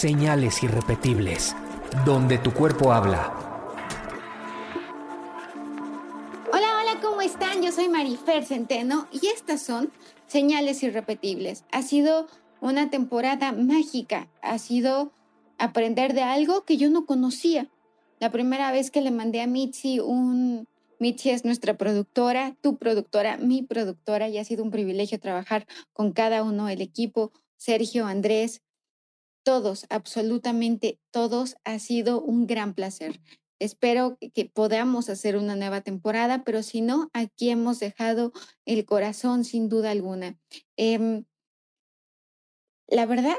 Señales irrepetibles, donde tu cuerpo habla. Hola, hola, ¿cómo están? Yo soy Marifer Centeno y estas son Señales irrepetibles. Ha sido una temporada mágica, ha sido aprender de algo que yo no conocía. La primera vez que le mandé a Mitzi un... Mitzi es nuestra productora, tu productora, mi productora, y ha sido un privilegio trabajar con cada uno del equipo, Sergio, Andrés, todos, absolutamente todos, ha sido un gran placer. Espero que podamos hacer una nueva temporada, pero si no, aquí hemos dejado el corazón sin duda alguna. Em, la verdad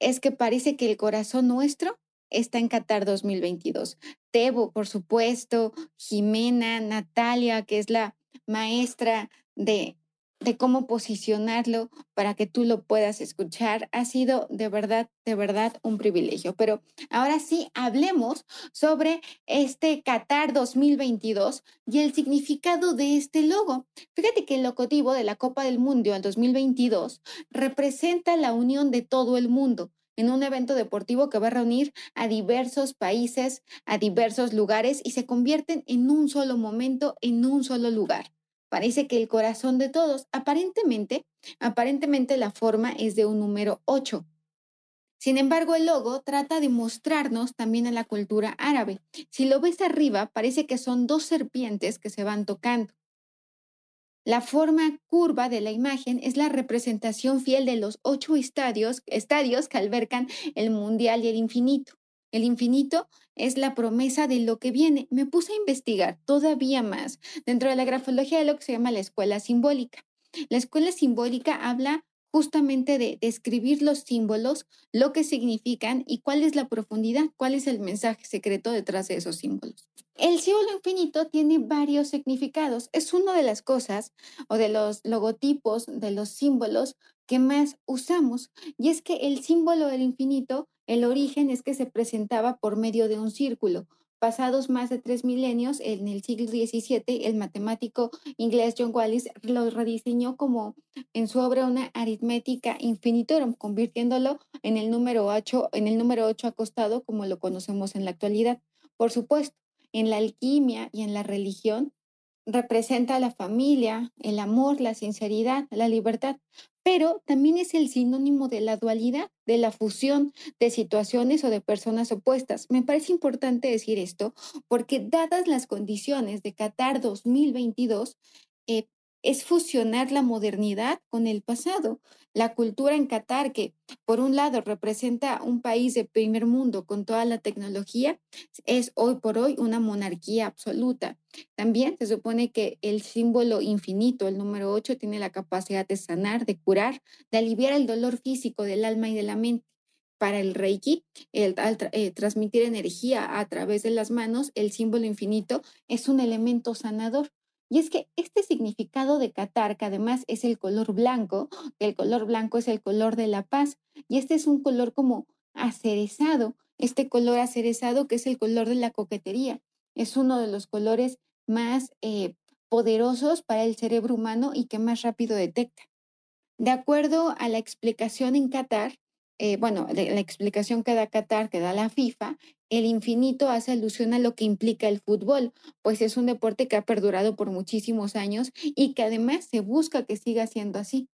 es que parece que el corazón nuestro está en Qatar 2022. Tebo, por supuesto, Jimena, Natalia, que es la maestra de de cómo posicionarlo para que tú lo puedas escuchar. Ha sido de verdad, de verdad un privilegio. Pero ahora sí, hablemos sobre este Qatar 2022 y el significado de este logo. Fíjate que el logotipo de la Copa del Mundo al 2022 representa la unión de todo el mundo en un evento deportivo que va a reunir a diversos países, a diversos lugares y se convierten en un solo momento, en un solo lugar. Parece que el corazón de todos, aparentemente, aparentemente la forma es de un número 8. Sin embargo, el logo trata de mostrarnos también a la cultura árabe. Si lo ves arriba, parece que son dos serpientes que se van tocando. La forma curva de la imagen es la representación fiel de los ocho estadios, estadios que albercan el mundial y el infinito. El infinito es la promesa de lo que viene. Me puse a investigar todavía más dentro de la grafología de lo que se llama la escuela simbólica. La escuela simbólica habla justamente de describir los símbolos, lo que significan y cuál es la profundidad, cuál es el mensaje secreto detrás de esos símbolos. El símbolo infinito tiene varios significados. Es una de las cosas o de los logotipos, de los símbolos que más usamos. Y es que el símbolo del infinito el origen es que se presentaba por medio de un círculo. Pasados más de tres milenios, en el siglo XVII, el matemático inglés John Wallis lo rediseñó como en su obra una aritmética infinitorum, convirtiéndolo en el número 8, en el número 8 acostado como lo conocemos en la actualidad. Por supuesto, en la alquimia y en la religión representa la familia, el amor, la sinceridad, la libertad, pero también es el sinónimo de la dualidad, de la fusión de situaciones o de personas opuestas. Me parece importante decir esto porque dadas las condiciones de Qatar 2022, eh, es fusionar la modernidad con el pasado. La cultura en Qatar, que por un lado representa un país de primer mundo con toda la tecnología, es hoy por hoy una monarquía absoluta. También se supone que el símbolo infinito, el número 8, tiene la capacidad de sanar, de curar, de aliviar el dolor físico del alma y de la mente para el Reiki, el, eh, transmitir energía a través de las manos, el símbolo infinito es un elemento sanador. Y es que este significado de Qatar, que además es el color blanco, el color blanco es el color de la paz, y este es un color como acerezado, este color acerezado que es el color de la coquetería, es uno de los colores más eh, poderosos para el cerebro humano y que más rápido detecta. De acuerdo a la explicación en Qatar, eh, bueno, la explicación que da Qatar, que da la FIFA, el infinito hace alusión a lo que implica el fútbol, pues es un deporte que ha perdurado por muchísimos años y que además se busca que siga siendo así.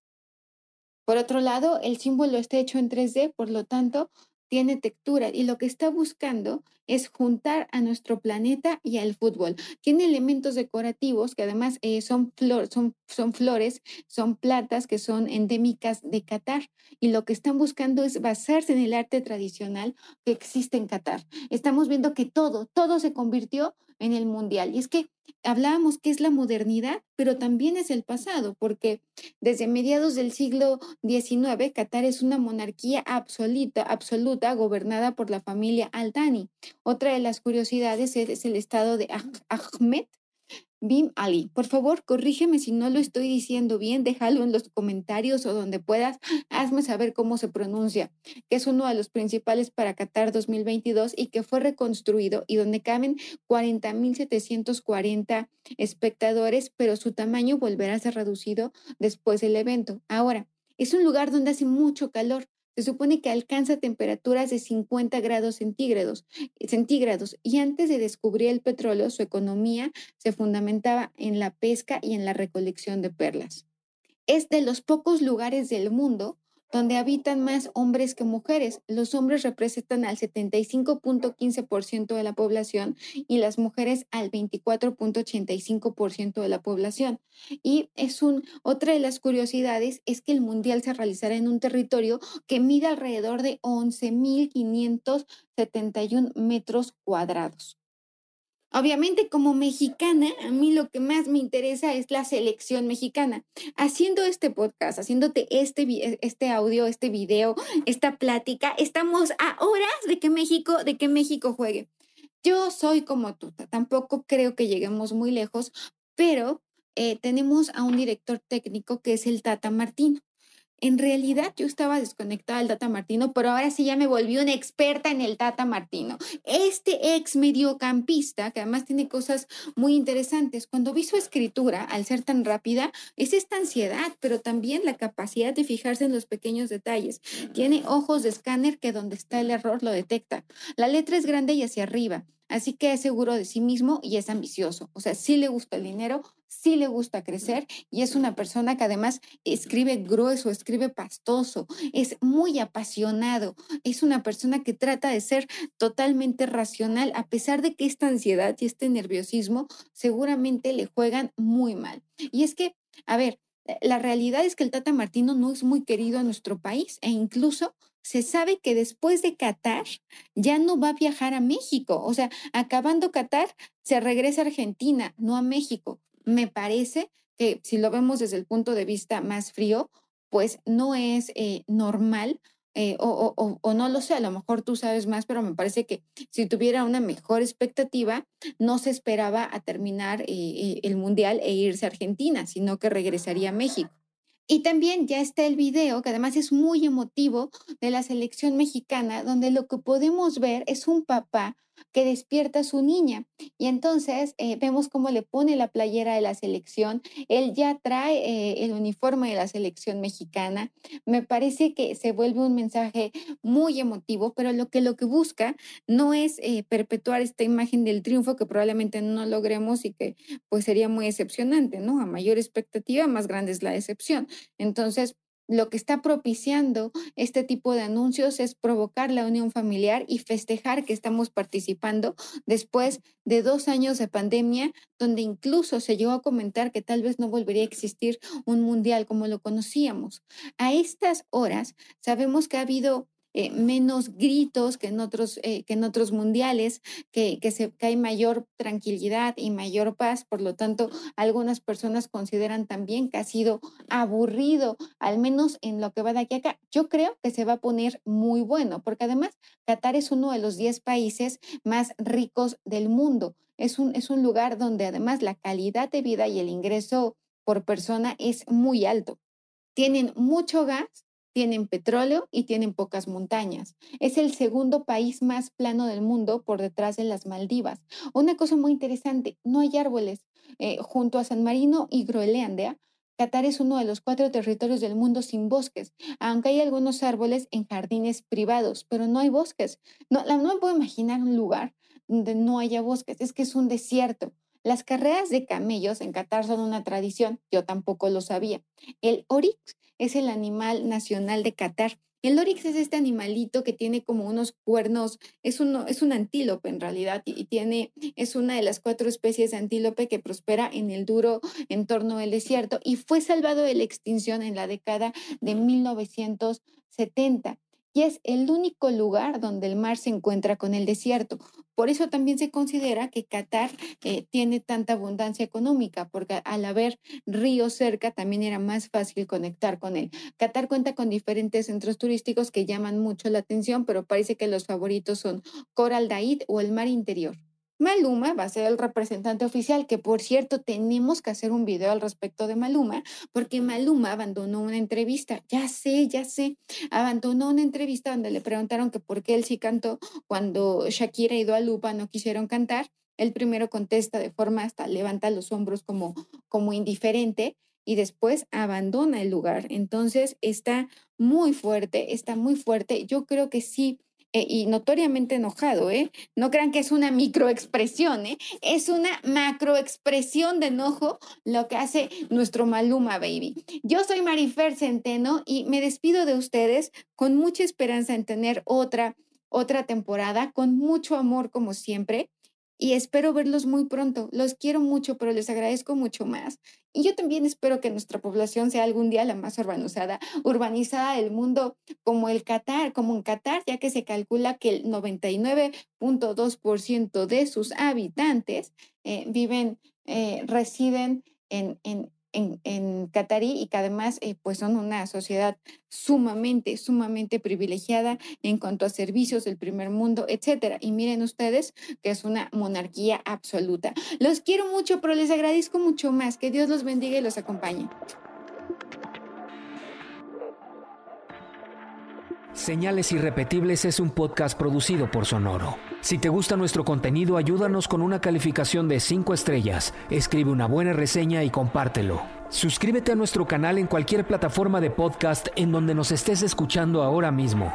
Por otro lado, el símbolo está hecho en 3D, por lo tanto, tiene textura y lo que está buscando es juntar a nuestro planeta y al fútbol. Tiene elementos decorativos que además eh, son, son, son flores, son platas que son endémicas de Qatar y lo que están buscando es basarse en el arte tradicional que existe en Qatar. Estamos viendo que todo, todo se convirtió en el mundial. Y es que hablábamos que es la modernidad, pero también es el pasado, porque desde mediados del siglo XIX, Qatar es una monarquía absoluta, absoluta gobernada por la familia Al-Thani. Otra de las curiosidades es el estado de Ahmed Bim Ali. Por favor, corrígeme si no lo estoy diciendo bien, déjalo en los comentarios o donde puedas, hazme saber cómo se pronuncia, que es uno de los principales para Qatar 2022 y que fue reconstruido y donde caben 40.740 espectadores, pero su tamaño volverá a ser reducido después del evento. Ahora, es un lugar donde hace mucho calor, se supone que alcanza temperaturas de 50 grados centígrados, centígrados y antes de descubrir el petróleo, su economía se fundamentaba en la pesca y en la recolección de perlas. Es de los pocos lugares del mundo donde habitan más hombres que mujeres. Los hombres representan al 75.15% de la población y las mujeres al 24.85% de la población. Y es un, otra de las curiosidades es que el mundial se realizará en un territorio que mide alrededor de 11.571 metros cuadrados. Obviamente como mexicana, a mí lo que más me interesa es la selección mexicana. Haciendo este podcast, haciéndote este, e, este audio, este video, esta plática, estamos a horas de que México, de que México juegue. Yo soy como tú, tampoco creo que lleguemos muy lejos, pero eh, tenemos a un director técnico que es el Tata Martino. En realidad yo estaba desconectada del Tata Martino, pero ahora sí ya me volví una experta en el Tata Martino. Este ex mediocampista, que además tiene cosas muy interesantes, cuando vi su escritura, al ser tan rápida, es esta ansiedad, pero también la capacidad de fijarse en los pequeños detalles. Tiene ojos de escáner que donde está el error lo detecta. La letra es grande y hacia arriba. Así que es seguro de sí mismo y es ambicioso. O sea, sí le gusta el dinero, sí le gusta crecer y es una persona que además escribe grueso, escribe pastoso, es muy apasionado, es una persona que trata de ser totalmente racional a pesar de que esta ansiedad y este nerviosismo seguramente le juegan muy mal. Y es que, a ver, la realidad es que el Tata Martino no es muy querido a nuestro país e incluso se sabe que después de Qatar ya no va a viajar a México. O sea, acabando Qatar, se regresa a Argentina, no a México. Me parece que si lo vemos desde el punto de vista más frío, pues no es eh, normal. Eh, o, no lo sé, a lo mejor tú sabes más, pero me parece que si tuviera una mejor expectativa, no se esperaba a terminar eh, el Mundial e irse a Argentina, sino que regresaría a México. Y también ya está el video, que además es muy emotivo, de la selección mexicana, donde lo que podemos ver es un papá que despierta a su niña. Y entonces eh, vemos cómo le pone la playera de la selección. Él ya trae eh, el uniforme de la selección mexicana. Me parece que se vuelve un mensaje muy emotivo, pero lo que, lo que busca no es eh, perpetuar esta imagen del triunfo que probablemente no logremos y que pues sería muy decepcionante, ¿no? A mayor expectativa, más grande es la decepción. Entonces, lo que está propiciando este tipo de anuncios es provocar la unión familiar y festejar que estamos participando después de dos años de pandemia, donde incluso se llegó a comentar que tal vez no volvería a existir un mundial como lo conocíamos. A estas horas sabemos que ha habido eh, menos gritos que en otros, eh, que en otros mundiales, que, que, se, que hay mayor tranquilidad y mayor paz. Por lo tanto, algunas personas consideran también que ha sido aburrido, al menos en lo que va de aquí a acá. Yo creo que se va a poner muy bueno, porque además Qatar es uno de los 10 países más ricos del mundo. Es un, es un lugar donde además la calidad de vida y el ingreso por persona es muy alto. Tienen mucho gas, tienen petróleo y tienen pocas montañas. Es el segundo país más plano del mundo por detrás de las Maldivas. Una cosa muy interesante, no hay árboles. Eh, junto a San Marino y Groenlandia, Qatar es uno de los cuatro territorios del mundo sin bosques, aunque hay algunos árboles en jardines privados, pero no hay bosques. No, no me puedo imaginar un lugar donde no haya bosques, es que es un desierto. Las carreras de camellos en Qatar son una tradición, yo tampoco lo sabía. El oryx es el animal nacional de Qatar. El oryx es este animalito que tiene como unos cuernos, es, uno, es un antílope en realidad y tiene, es una de las cuatro especies de antílope que prospera en el duro entorno del desierto y fue salvado de la extinción en la década de 1970 y es el único lugar donde el mar se encuentra con el desierto. Por eso también se considera que Qatar eh, tiene tanta abundancia económica, porque al haber ríos cerca también era más fácil conectar con él. Qatar cuenta con diferentes centros turísticos que llaman mucho la atención, pero parece que los favoritos son Coral Daid o el mar interior. Maluma va a ser el representante oficial, que por cierto tenemos que hacer un video al respecto de Maluma, porque Maluma abandonó una entrevista, ya sé, ya sé, abandonó una entrevista donde le preguntaron que por qué él sí cantó cuando Shakira y Dua Lupa no quisieron cantar. Él primero contesta de forma hasta levanta los hombros como, como indiferente y después abandona el lugar. Entonces está muy fuerte, está muy fuerte. Yo creo que sí eh, y notoriamente enojado, ¿eh? No crean que es una microexpresión, ¿eh? Es una macroexpresión de enojo lo que hace nuestro Maluma Baby. Yo soy Marifer Centeno y me despido de ustedes con mucha esperanza en tener otra, otra temporada, con mucho amor como siempre y espero verlos muy pronto. Los quiero mucho, pero les agradezco mucho más. Y yo también espero que nuestra población sea algún día la más urbanizada, urbanizada del mundo, como el Qatar, como en Qatar, ya que se calcula que el 99.2% de sus habitantes eh, viven, eh, residen en, en, en, en y que además eh, pues son una sociedad sumamente, sumamente privilegiada en cuanto a servicios del primer mundo, etcétera. Y miren ustedes que es una monarquía absoluta. Los quiero mucho, pero les agradezco mucho más. Que Dios los bendiga y los acompañe. Señales Irrepetibles es un podcast producido por Sonoro. Si te gusta nuestro contenido, ayúdanos con una calificación de 5 estrellas, escribe una buena reseña y compártelo. Suscríbete a nuestro canal en cualquier plataforma de podcast en donde nos estés escuchando ahora mismo.